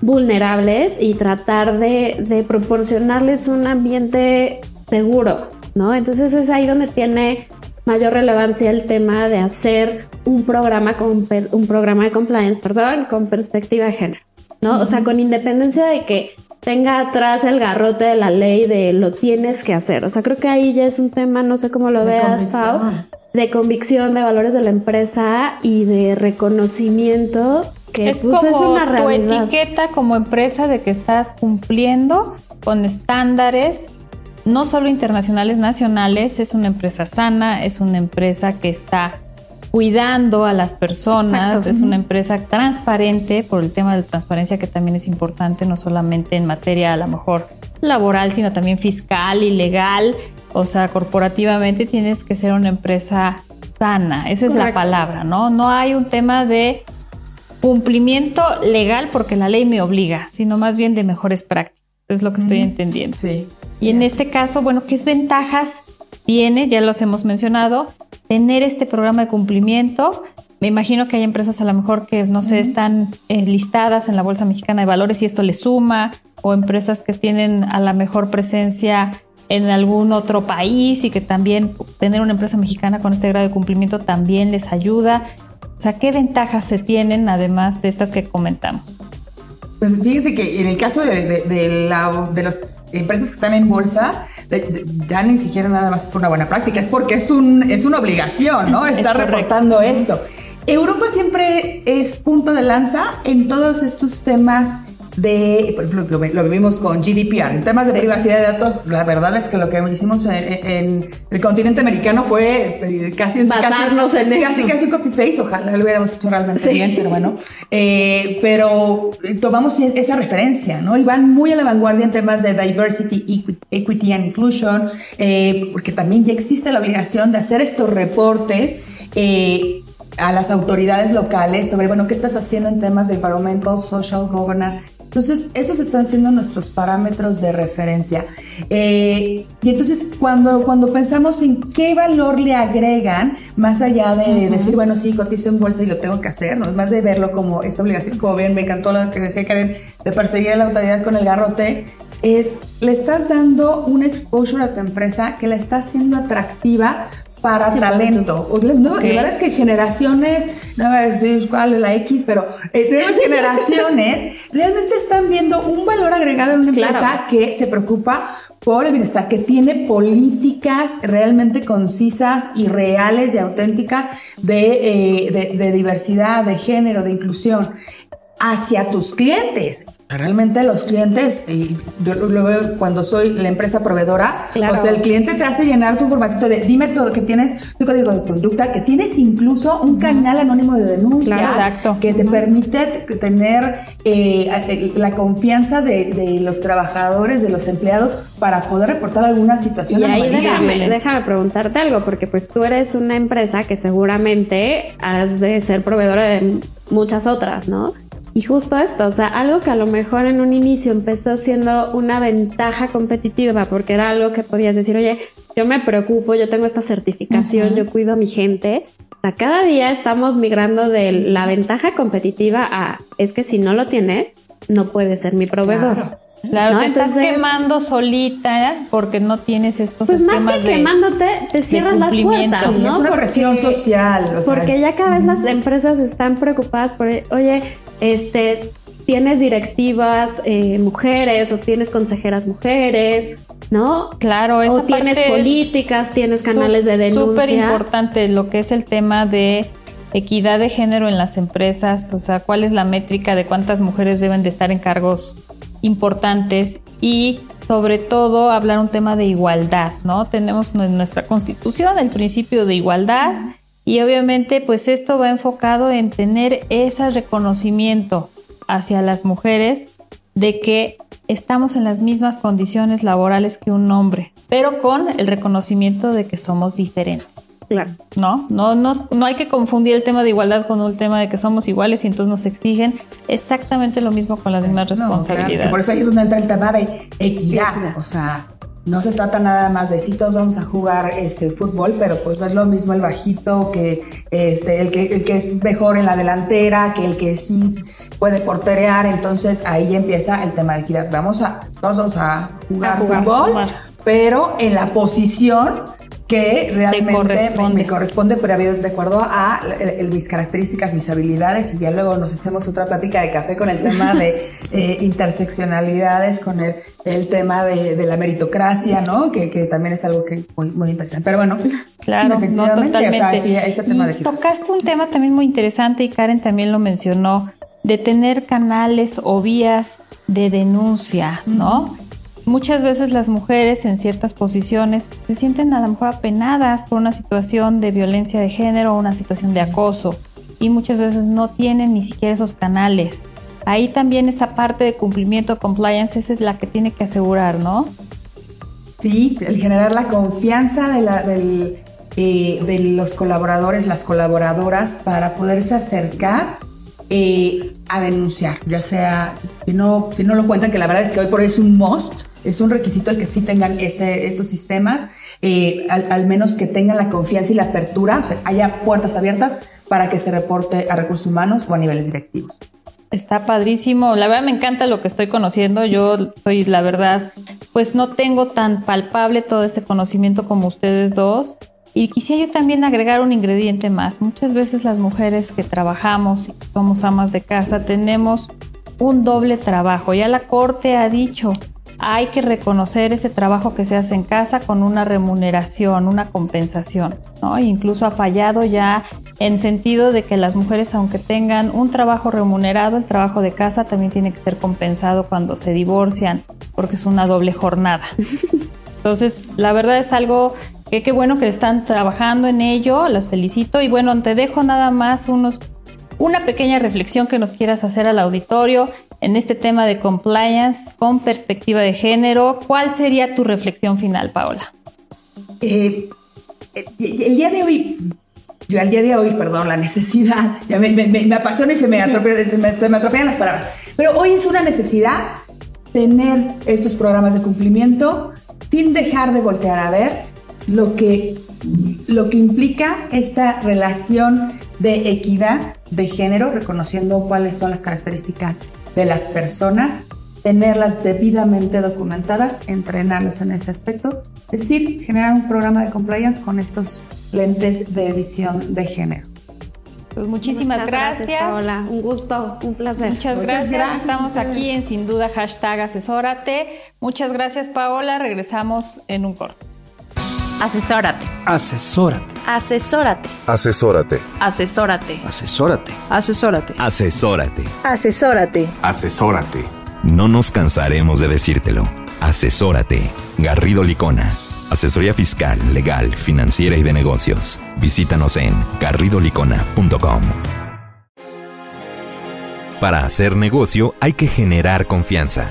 vulnerables y tratar de, de proporcionarles un ambiente seguro, ¿no? Entonces es ahí donde tiene mayor relevancia el tema de hacer un programa con un programa de compliance, perdón, con perspectiva de género, ¿no? Uh -huh. O sea, con independencia de que tenga atrás el garrote de la ley de lo tienes que hacer. O sea, creo que ahí ya es un tema, no sé cómo lo de veas, Pau, de convicción, de valores de la empresa y de reconocimiento que es pues, como es una tu realidad. etiqueta como empresa de que estás cumpliendo con estándares no solo internacionales, nacionales, es una empresa sana, es una empresa que está cuidando a las personas, Exacto. es una empresa transparente por el tema de transparencia que también es importante, no solamente en materia a lo mejor laboral, sino también fiscal y legal, o sea, corporativamente tienes que ser una empresa sana, esa es la palabra, ¿no? No hay un tema de cumplimiento legal porque la ley me obliga, sino más bien de mejores prácticas. es lo que estoy entendiendo. Sí. Y en este caso, bueno, ¿qué ventajas tiene? Ya los hemos mencionado, tener este programa de cumplimiento. Me imagino que hay empresas a lo mejor que no sé, están eh, listadas en la Bolsa Mexicana de Valores y esto les suma, o empresas que tienen a la mejor presencia en algún otro país y que también tener una empresa mexicana con este grado de cumplimiento también les ayuda. O sea, ¿qué ventajas se tienen además de estas que comentamos? Pues fíjate que en el caso de, de, de la- de las empresas que están en bolsa, de- ya ni siquiera nada más es por una buena práctica, es porque es, un, es una obligación, ¿no? <laughs> Es Estar reportando esto. Europa siempre es punto de lanza en todos estos temas de, por ejemplo, lo, lo vivimos con GDPR, en temas de privacidad de datos, la verdad es que lo que hicimos en, en el continente americano fue eh, casi Basarnos casi, en eso. casi, casi un copy-paste, ojalá lo hubiéramos hecho realmente Sí. bien, pero bueno. Eh, pero tomamos esa referencia, ¿no? Y van muy a la vanguardia en temas de diversity, equi- equity and inclusion, eh, porque también ya existe la obligación de hacer estos reportes. eh, a las autoridades locales sobre, bueno, qué estás haciendo en temas de environmental, social, governance. Entonces, esos están siendo nuestros parámetros de referencia. Eh, y entonces, cuando, cuando pensamos en qué valor le agregan, más allá de decir, bueno, sí, cotizo en bolsa y lo tengo que hacer, ¿no? Es más de verlo como esta obligación, como bien, me encantó lo que decía Karen, de perseguir a la autoridad con el garrote, es, le estás dando un exposure a tu empresa que la está haciendo atractiva para talento. O les- no, Ok. La verdad es que generaciones, no voy a decir cuál es la X, pero eh, nuevas <laughs> generaciones realmente están viendo un valor agregado en una empresa Claro. que se preocupa por el bienestar, que tiene políticas realmente concisas y reales y auténticas de, eh, de- de diversidad, de género, de inclusión hacia tus clientes. Realmente los clientes, y yo lo veo cuando soy la empresa proveedora, Claro. o sea, el cliente te hace llenar tu formatito de dime todo, que tienes tu código de conducta, que tienes incluso un canal anónimo de denuncia, Claro. Exacto. que te permite tener eh, la confianza de, de los trabajadores, de los empleados, para poder reportar alguna situación Y ahí déjame, déjame preguntarte algo, porque pues tú eres una empresa que seguramente has de ser proveedora de muchas otras, ¿no? Y justo esto, o sea, algo que a lo mejor en un inicio empezó siendo una ventaja competitiva, porque era algo que podías decir, oye, yo me preocupo, yo tengo esta certificación, yo cuido a mi gente. O sea, cada día estamos migrando de la ventaja competitiva a, es que si no lo tienes, no puedes ser mi proveedor. Claro. Claro, ¿No? te estás Entonces- quemando solita porque no tienes estos Pues más esquemas que de- quemándote, te cierras las puertas, Sí, ¿no? es una presión social. o sea, porque ya cada vez las empresas están preocupadas por, oye, este, tienes directivas eh, mujeres o tienes consejeras mujeres, ¿no? Claro, esa o tienes políticas, tienes canales de denuncia. Súper importante lo que es el tema de equidad de género en las empresas, o sea, cuál es la métrica de cuántas mujeres deben de estar en cargos importantes y sobre todo hablar un tema de igualdad, ¿no? Tenemos en nuestra constitución el principio de igualdad y obviamente pues esto va enfocado en tener ese reconocimiento hacia las mujeres de que estamos en las mismas condiciones laborales que un hombre, pero con el reconocimiento de que somos diferentes. Claro. ¿no? No, no, no hay que confundir el tema de igualdad con el tema de que somos iguales y entonces nos exigen exactamente lo mismo con las mismas No, claro, responsabilidades. por eso ahí es donde entra el tema de equidad. O sea, no se trata nada más de si todos vamos a jugar este fútbol, pero pues no es lo mismo el bajito que este, el que el que es mejor en la delantera, que el que sí puede porterear. Entonces ahí empieza el tema de equidad. Vamos a, todos vamos a jugar, A jugar, fútbol, pero en la posición que realmente corresponde. me, me corresponde, pero de acuerdo a el- el- mis características, mis habilidades, y ya luego nos echamos otra plática de café con el tema de <laughs> eh, interseccionalidades, con el, el tema de, de la meritocracia, ¿no? Que, que también es algo que muy, muy interesante. Pero bueno, Claro, no, definitivamente, totalmente. o sea, sí, este tema Y de tocaste un tema también muy interesante y Karen también lo mencionó, de tener canales o vías de denuncia, ¿no? Muchas veces las mujeres en ciertas posiciones se sienten a lo mejor apenadas por una situación de violencia de género o una situación de acoso y muchas veces no tienen ni siquiera esos canales. Ahí también esa parte de cumplimiento, compliance, esa es la que tiene que asegurar, ¿no? Sí, el generar la confianza de, la, del, eh, de los colaboradores, las colaboradoras, para poderse acercar eh, a denunciar, ya sea, si no, si no lo cuentan, que la verdad es que hoy por hoy es un must, es un requisito el que sí tengan este, estos sistemas, eh, al, al, menos que tengan la confianza y la apertura, o sea, haya puertas abiertas para que se reporte a recursos humanos o a niveles directivos. Está padrísimo. La verdad me encanta lo que estoy conociendo. Yo soy, la verdad, pues no tengo tan palpable todo este conocimiento como ustedes dos. Y quisiera yo también agregar un ingrediente más. Muchas veces las mujeres que trabajamos y somos amas de casa tenemos un doble trabajo. Ya la corte ha dicho, hay que reconocer ese trabajo que se hace en casa con una remuneración, una compensación, ¿no? Incluso ha fallado ya en sentido de que las mujeres, aunque tengan un trabajo remunerado, el trabajo de casa también tiene que ser compensado cuando se divorcian, porque es una doble jornada. <laughs> Entonces, la verdad es algo que qué bueno que están trabajando en ello, las felicito y bueno, te dejo nada más unos una pequeña reflexión que nos quieras hacer al auditorio en este tema de compliance con perspectiva de género. ¿Cuál sería tu reflexión final, Paola? Eh, el día de hoy, yo al día de hoy, perdón, la necesidad, <laughs> me, me, apasiona y se me, atropellan, se, me, se me atropellan las palabras, pero hoy es una necesidad tener estos programas de cumplimiento sin dejar de voltear a ver lo que, lo que implica esta relación de equidad de género, reconociendo cuáles son las características de las personas, tenerlas debidamente documentadas, entrenarlos en ese aspecto, es decir, generar un programa de compliance con estos lentes de visión de género. Pues muchísimas Muchas gracias. gracias, Paola. Un gusto, un placer. Muchas, Muchas gracias. gracias. Estamos aquí en Sin Duda hashtag asesórate. Muchas gracias Paola. Regresamos en un corto. Asesórate. Asesórate. Asesórate. Asesórate. Asesórate. Asesórate. Asesórate. Asesórate. Asesórate. Asesórate. No nos cansaremos de decírtelo. Asesórate. Garrido Licona. Asesoría fiscal, legal, financiera y de negocios. Visítanos en garridolicona.com. Para hacer negocio hay que generar confianza.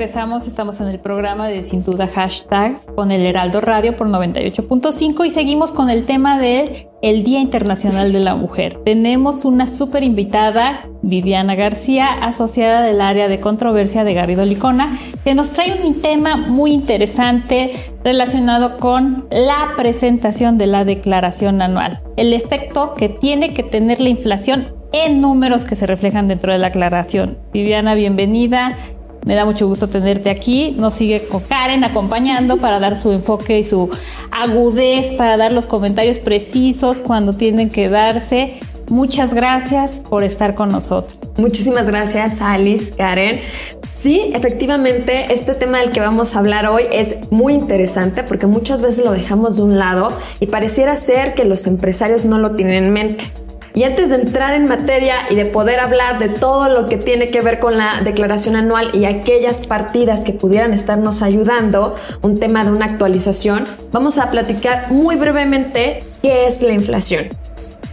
Regresamos, estamos en el programa de Sin Duda Hashtag con el Heraldo Radio por 98.5 y seguimos con el tema del el Día Internacional de la Mujer. Tenemos una súper invitada, Viviana García, asociada del área de controversia de Garrido Licona, que nos trae un tema muy interesante relacionado con la presentación de la declaración anual, el efecto que tiene que tener la inflación en números que se reflejan dentro de la aclaración. Viviana, bienvenida. Me da mucho gusto tenerte aquí. Nos sigue con Karen acompañando para dar su enfoque y su agudez, para dar los comentarios precisos cuando tienen que darse. Muchas gracias por estar con nosotros. Muchísimas gracias, Alice, Karen. Sí, efectivamente, este tema del que vamos a hablar hoy es muy interesante porque muchas veces lo dejamos de un lado y pareciera ser que los empresarios no lo tienen en mente. Y antes de entrar en materia y de poder hablar de todo lo que tiene que ver con la declaración anual y aquellas partidas que pudieran estarnos ayudando, un tema de una actualización, vamos a platicar muy brevemente qué es la inflación.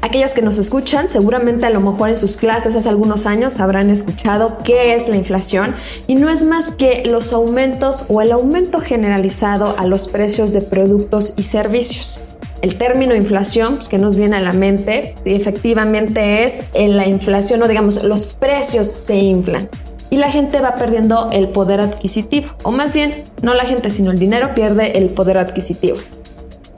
Aquellos que nos escuchan, seguramente a lo mejor en sus clases hace algunos años habrán escuchado qué es la inflación y no es más que los aumentos o el aumento generalizado a los precios de productos y servicios. El término inflación, pues, que nos viene a la mente, efectivamente es en la inflación o digamos los precios se inflan y la gente va perdiendo el poder adquisitivo, o más bien no la gente sino el dinero pierde el poder adquisitivo.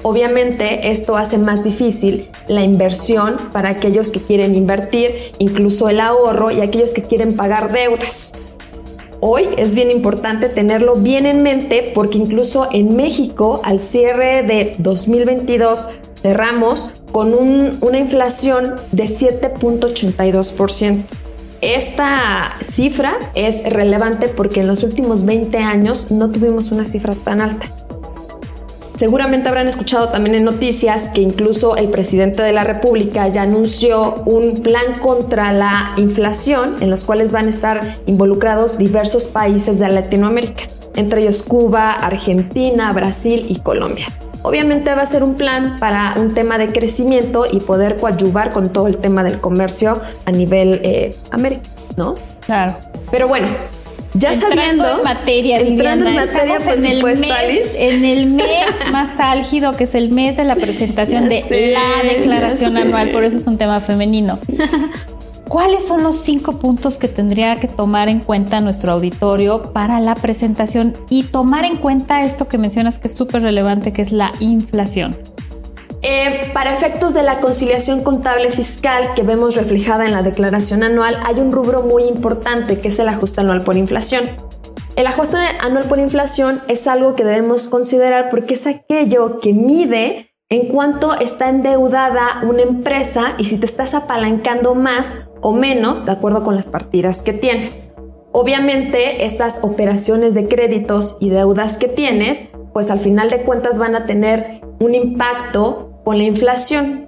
Obviamente esto hace más difícil la inversión para aquellos que quieren invertir, incluso el ahorro y aquellos que quieren pagar deudas. Hoy es bien importante tenerlo bien en mente porque incluso en México al cierre de 2022 cerramos con un- una inflación de 7.82%. Esta cifra es relevante porque en los últimos 20 años no tuvimos una cifra tan alta. Seguramente habrán escuchado también en noticias que incluso el presidente de la República ya anunció un plan contra la inflación en los cuales van a estar involucrados diversos países de Latinoamérica, entre ellos Cuba, Argentina, Brasil y Colombia. Obviamente va a ser un plan para un tema de crecimiento y poder coadyuvar con todo el tema del comercio a nivel eh, América, ¿no? Claro. Pero bueno, ya entrando sabiendo en materia, entrando en materia, por en el, supuesto, mes, Alice. en el mes <laughs> más álgido, que es el mes de la presentación Ya de sé, la declaración anual, por eso es un tema femenino. <laughs> ¿Cuáles son los cinco puntos que tendría que tomar en cuenta nuestro auditorio para la presentación y tomar en cuenta esto que mencionas que es súper relevante, que es la inflación? Eh, para efectos de la conciliación contable fiscal que vemos reflejada en la declaración anual, hay un rubro muy importante que es el ajuste anual por inflación. El ajuste anual por inflación es algo que debemos considerar porque es aquello que mide en cuánto está endeudada una empresa y si te estás apalancando más o menos de acuerdo con las partidas que tienes. Obviamente estas operaciones de créditos y deudas que tienes, pues al final de cuentas van a tener un impacto con la inflación.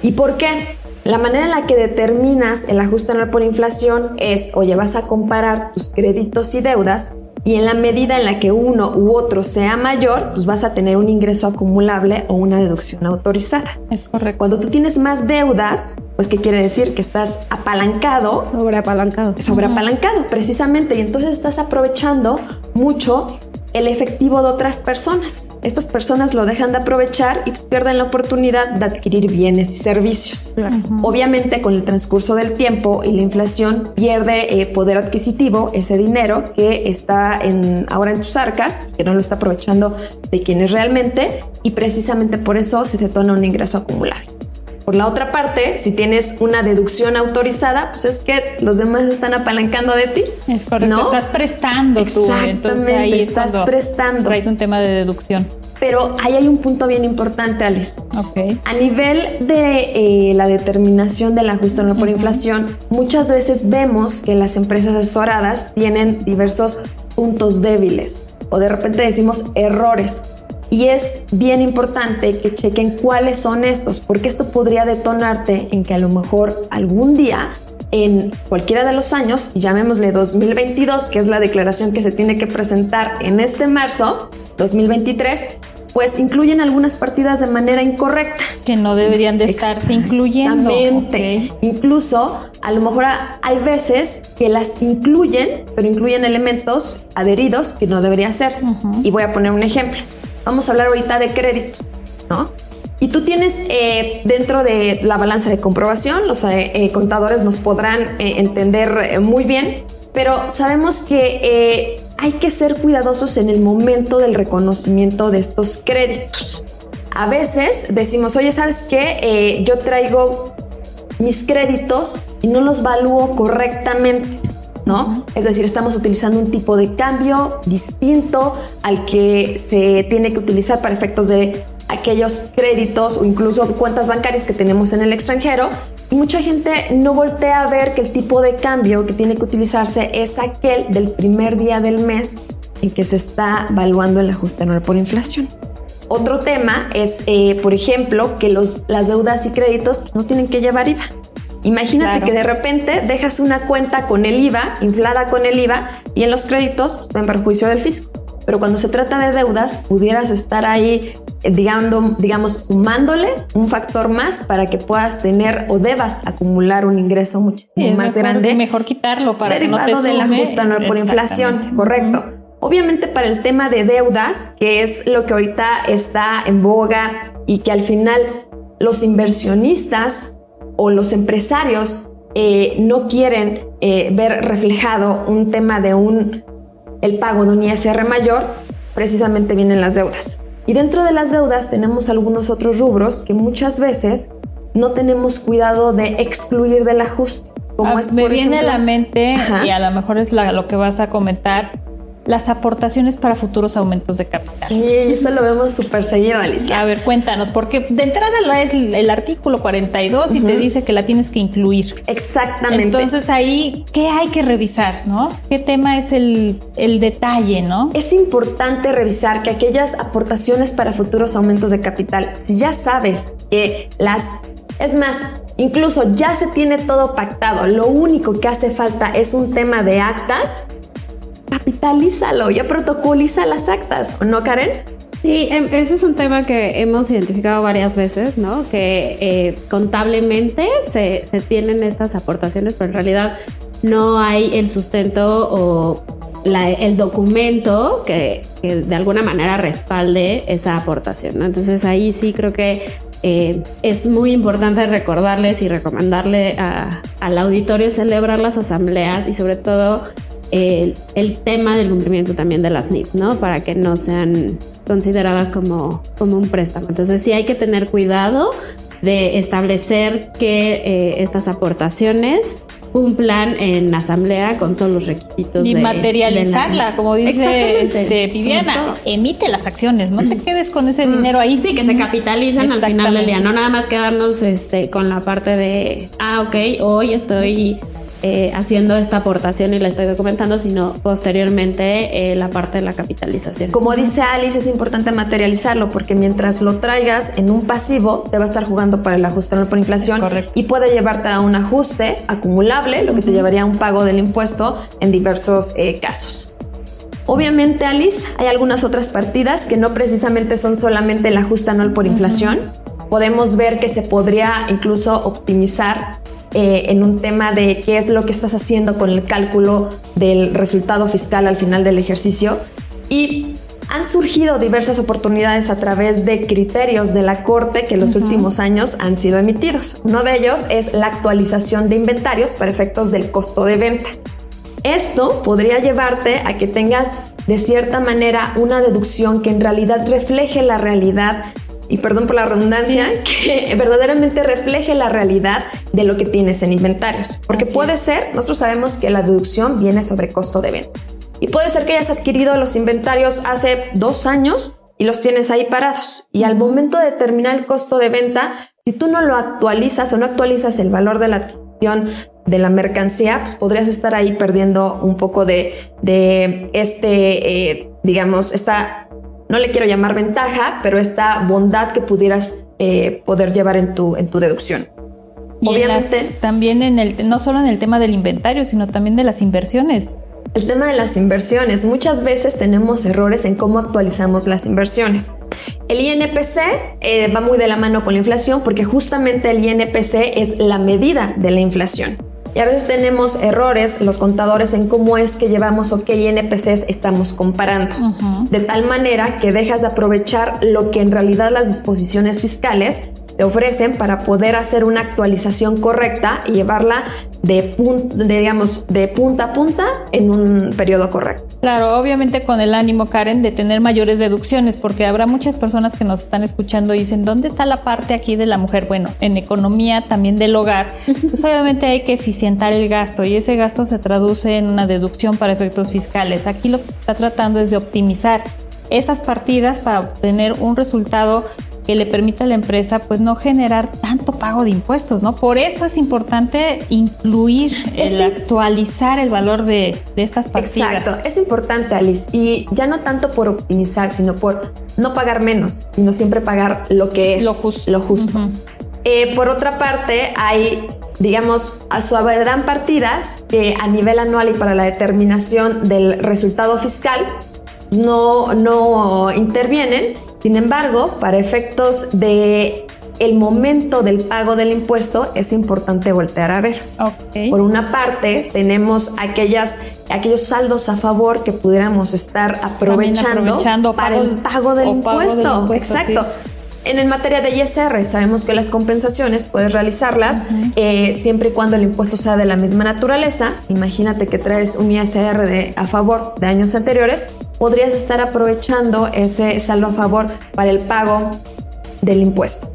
¿Y por qué? La manera en la que determinas el ajuste anual por inflación es, oye, vas a comparar tus créditos y deudas y en la medida en la que uno u otro sea mayor, pues vas a tener un ingreso acumulable o una deducción autorizada. Es correcto. Cuando tú tienes más deudas, pues ¿qué quiere decir? Que estás apalancado. Sobreapalancado. Sobreapalancado, precisamente. Y entonces estás aprovechando mucho el efectivo de otras personas. Estas personas lo dejan de aprovechar y pues pierden la oportunidad de adquirir bienes y servicios. Obviamente con el transcurso del tiempo y la inflación pierde eh, poder adquisitivo ese dinero que está en, ahora en tus arcas, que no lo está aprovechando de quienes realmente y precisamente por eso se detona un ingreso acumulable. Por la otra parte, si tienes una deducción autorizada, pues es que los demás están apalancando de ti. Es correcto. ¿no? Estás prestando tú. Entonces Exactamente, ahí es estás prestando. traes un tema de deducción. Pero ahí hay un punto bien importante, Alice. Ok. A nivel de eh, la determinación del ajuste anual por inflación, muchas veces vemos que las empresas asesoradas tienen diversos puntos débiles o de repente decimos errores. Y es bien importante que chequen cuáles son estos, porque esto podría detonarte en que a lo mejor algún día en cualquiera de los años, llamémosle 2022, que es la declaración que se tiene que presentar en este marzo 2023, pues incluyen algunas partidas de manera incorrecta. Que no deberían de estarse incluyendo. Exactamente. Incluso, a lo mejor hay veces que las incluyen, pero incluyen elementos adheridos que no debería ser. Y voy a poner un ejemplo. Vamos a hablar ahorita de crédito, ¿no? Y tú tienes eh, dentro de la balanza de comprobación, los eh, eh, contadores nos podrán entender muy bien, pero sabemos que hay que ser cuidadosos en el momento del reconocimiento de estos créditos. A veces decimos, oye, ¿sabes qué? Yo traigo mis créditos y no los valúo correctamente. ¿No? Es decir, estamos utilizando un tipo de cambio distinto al que se tiene que utilizar para efectos de aquellos créditos o incluso cuentas bancarias que tenemos en el extranjero. Y mucha gente no voltea a ver que el tipo de cambio que tiene que utilizarse es aquel del primer día del mes en que se está evaluando el ajuste anual por inflación. Otro tema es, eh, por ejemplo, que los, las deudas y créditos no tienen que llevar IVA. Imagínate Claro. que de repente dejas una cuenta con el IVA, inflada con el IVA, y en los créditos en perjuicio del fisco. Pero cuando se trata de deudas, pudieras estar ahí, eh, digamos, digamos, sumándole un factor más para que puedas tener o debas acumular un ingreso muchísimo Sí, más mejor, grande. Mejor quitarlo para que no derivado te del sume. ajuste anual por inflación, correcto. Obviamente para el tema de deudas, que es lo que ahorita está en boga y que al final los inversionistas o los empresarios eh, no quieren eh, ver reflejado un tema de un el pago de un ISR mayor, precisamente vienen las deudas. Y dentro de las deudas tenemos algunos otros rubros que muchas veces no tenemos cuidado de excluir del ajuste. Como Ah, es, me viene a la mente, Ajá. y a lo mejor es la- lo que vas a comentar, las aportaciones para futuros aumentos de capital. Sí, eso lo vemos súper seguido, Alicia. A ver, cuéntanos, porque de entrada la es el artículo 42 y te dice que la tienes que incluir. Exactamente. Entonces ahí, ¿qué hay que revisar, no? ¿Qué tema es el, el detalle, no? Es importante revisar que aquellas aportaciones para futuros aumentos de capital, si ya sabes que las... Es más, incluso ya se tiene todo pactado, lo único que hace falta es un tema de actas, capitalízalo, ya protocoliza las actas, ¿o no, Karen? Sí, em, ese es un tema que hemos identificado varias veces, ¿no? Que eh, contablemente se, tienen estas aportaciones, pero en realidad no hay el sustento o el documento que, de alguna manera respalde esa aportación. ¿no? Entonces ahí sí creo que eh, es muy importante recordarles y recomendarle al auditorio celebrar las asambleas y sobre todo el, el tema del cumplimiento también de las NIF, ¿no? Para que no sean consideradas como, como un préstamo. Entonces sí hay que tener cuidado de establecer que eh, estas aportaciones cumplan en asamblea con todos los requisitos. Y de- materializarla, de la- como dice este, Viviana, emite las acciones, no te quedes con ese dinero ahí. Sí, que se capitalizan al final del día, no nada más quedarnos este, con la parte de, ah, ok, hoy estoy eh, haciendo esta aportación y la estoy documentando, sino posteriormente eh, la parte de la capitalización. Como dice Alice, es importante materializarlo porque mientras lo traigas en un pasivo, te va a estar jugando para el ajuste anual por inflación y puede llevarte a un ajuste acumulable, lo que te llevaría a un pago del impuesto en diversos eh, casos. Obviamente, Alice, hay algunas otras partidas que no precisamente son solamente el ajuste anual por inflación. Podemos ver que se podría incluso optimizar eh, en un tema de qué es lo que estás haciendo con el cálculo del resultado fiscal al final del ejercicio. Y han surgido diversas oportunidades a través de criterios de la Corte que en los últimos años han sido emitidos. Uno de ellos es la actualización de inventarios para efectos del costo de venta. Esto podría llevarte a que tengas de cierta manera una deducción que en realidad refleje la realidad y perdón por la redundancia, <laughs> que verdaderamente refleje la realidad de lo que tienes en inventarios. Porque puede ser, nosotros sabemos que la deducción viene sobre costo de venta. Y puede ser que hayas adquirido los inventarios hace dos años y los tienes ahí parados. Y al momento de determinar el costo de venta, si tú no lo actualizas o no actualizas el valor de la adquisición de la mercancía, pues podrías estar ahí perdiendo un poco de, de este, eh, digamos, esta, no le quiero llamar ventaja, pero esta bondad que pudieras eh, poder llevar en tu, en tu deducción. Y en Obviamente, las- también en el, no solo en el tema del inventario, sino también de las inversiones. El tema de las inversiones. Muchas veces tenemos errores en cómo actualizamos las inversiones. El INPC eh, va muy de la mano con la inflación porque justamente el INPC es la medida de la inflación. Y a veces tenemos errores los contadores en cómo es que llevamos o qué INPCs estamos comparando. De tal manera que dejas de aprovechar lo que en realidad las disposiciones fiscales te ofrecen para poder hacer una actualización correcta y llevarla de, pun- de, digamos, de punta a punta en un periodo correcto. Claro, obviamente con el ánimo, Karen, de tener mayores deducciones, porque habrá muchas personas que nos están escuchando y dicen, ¿dónde está la parte aquí de la mujer? Bueno, en economía también del hogar, <laughs> pues obviamente hay que eficientar el gasto y ese gasto se traduce en una deducción para efectos fiscales. Aquí lo que se está tratando es de optimizar esas partidas para obtener un resultado que le permita a la empresa pues no generar tanto pago de impuestos, ¿no? Por eso es importante incluir, el Sí. actualizar el valor de, de estas partidas. Exacto, es importante, Alice. Y ya no tanto por optimizar, sino por no pagar menos, sino siempre pagar lo que es Lo justo. Lo justo. Eh, por otra parte, hay, digamos, habrán partidas que a nivel anual y para la determinación del resultado fiscal no, no intervienen. Sin embargo, para efectos de el momento del pago del impuesto es importante voltear a ver. Por una parte, tenemos aquellas, aquellos saldos a favor que pudiéramos estar aprovechando, aprovechando para pago- el pago del o pago del impuesto. Exacto. sí. En el materia de ISR sabemos que las compensaciones puedes realizarlas eh, siempre y cuando el impuesto sea de la misma naturaleza. Imagínate que traes un ISR de, a favor de años anteriores, podrías estar aprovechando ese saldo a favor para el pago del impuesto.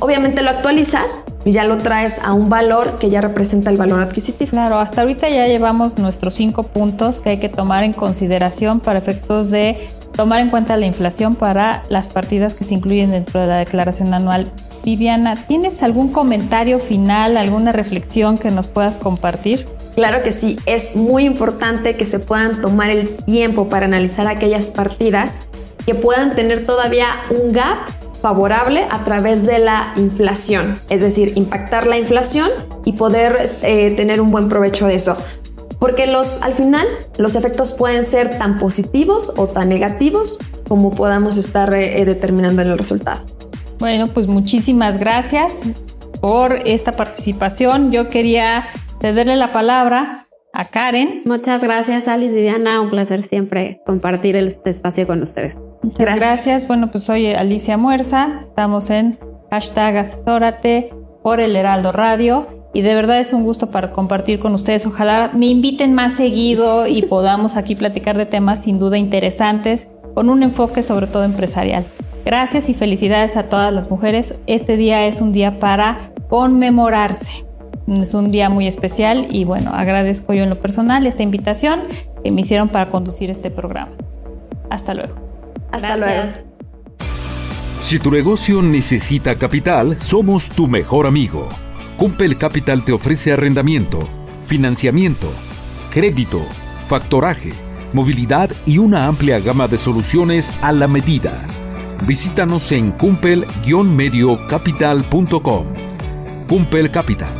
Obviamente lo actualizas y ya lo traes a un valor que ya representa el valor adquisitivo. Claro, hasta ahorita ya llevamos nuestros cinco puntos que hay que tomar en consideración para efectos de tomar en cuenta la inflación para las partidas que se incluyen dentro de la declaración anual. Viviana, ¿tienes algún comentario final, alguna reflexión que nos puedas compartir? Claro que sí, es muy importante que se puedan tomar el tiempo para analizar aquellas partidas que puedan tener todavía un gap favorable a través de la inflación, es decir, impactar la inflación y poder eh, tener un buen provecho de eso. Porque los, al final los efectos pueden ser tan positivos o tan negativos como podamos estar eh, determinando en el resultado. Bueno, pues muchísimas gracias por esta participación. Yo quería cederle la palabra a Karen. Muchas gracias, Alice Viviana. Un placer siempre compartir este espacio con ustedes. Muchas gracias. Bueno, pues soy Alicia Muerza. Estamos en hashtag asesórate por el Heraldo Radio. Y de verdad es un gusto para compartir con ustedes. Ojalá me inviten más seguido y podamos aquí platicar de temas sin duda interesantes con un enfoque sobre todo empresarial. Gracias y felicidades a todas las mujeres. Este día es un día para conmemorarse. Es un día muy especial y bueno, agradezco yo en lo personal esta invitación que me hicieron para conducir este programa. Hasta luego. Hasta luego. Si tu negocio necesita capital, somos tu mejor amigo. Cumpel Capital te ofrece arrendamiento, financiamiento, crédito, factoraje, movilidad y una amplia gama de soluciones a la medida. Visítanos en cumpel-mediocapital.com. Cumpel Capital.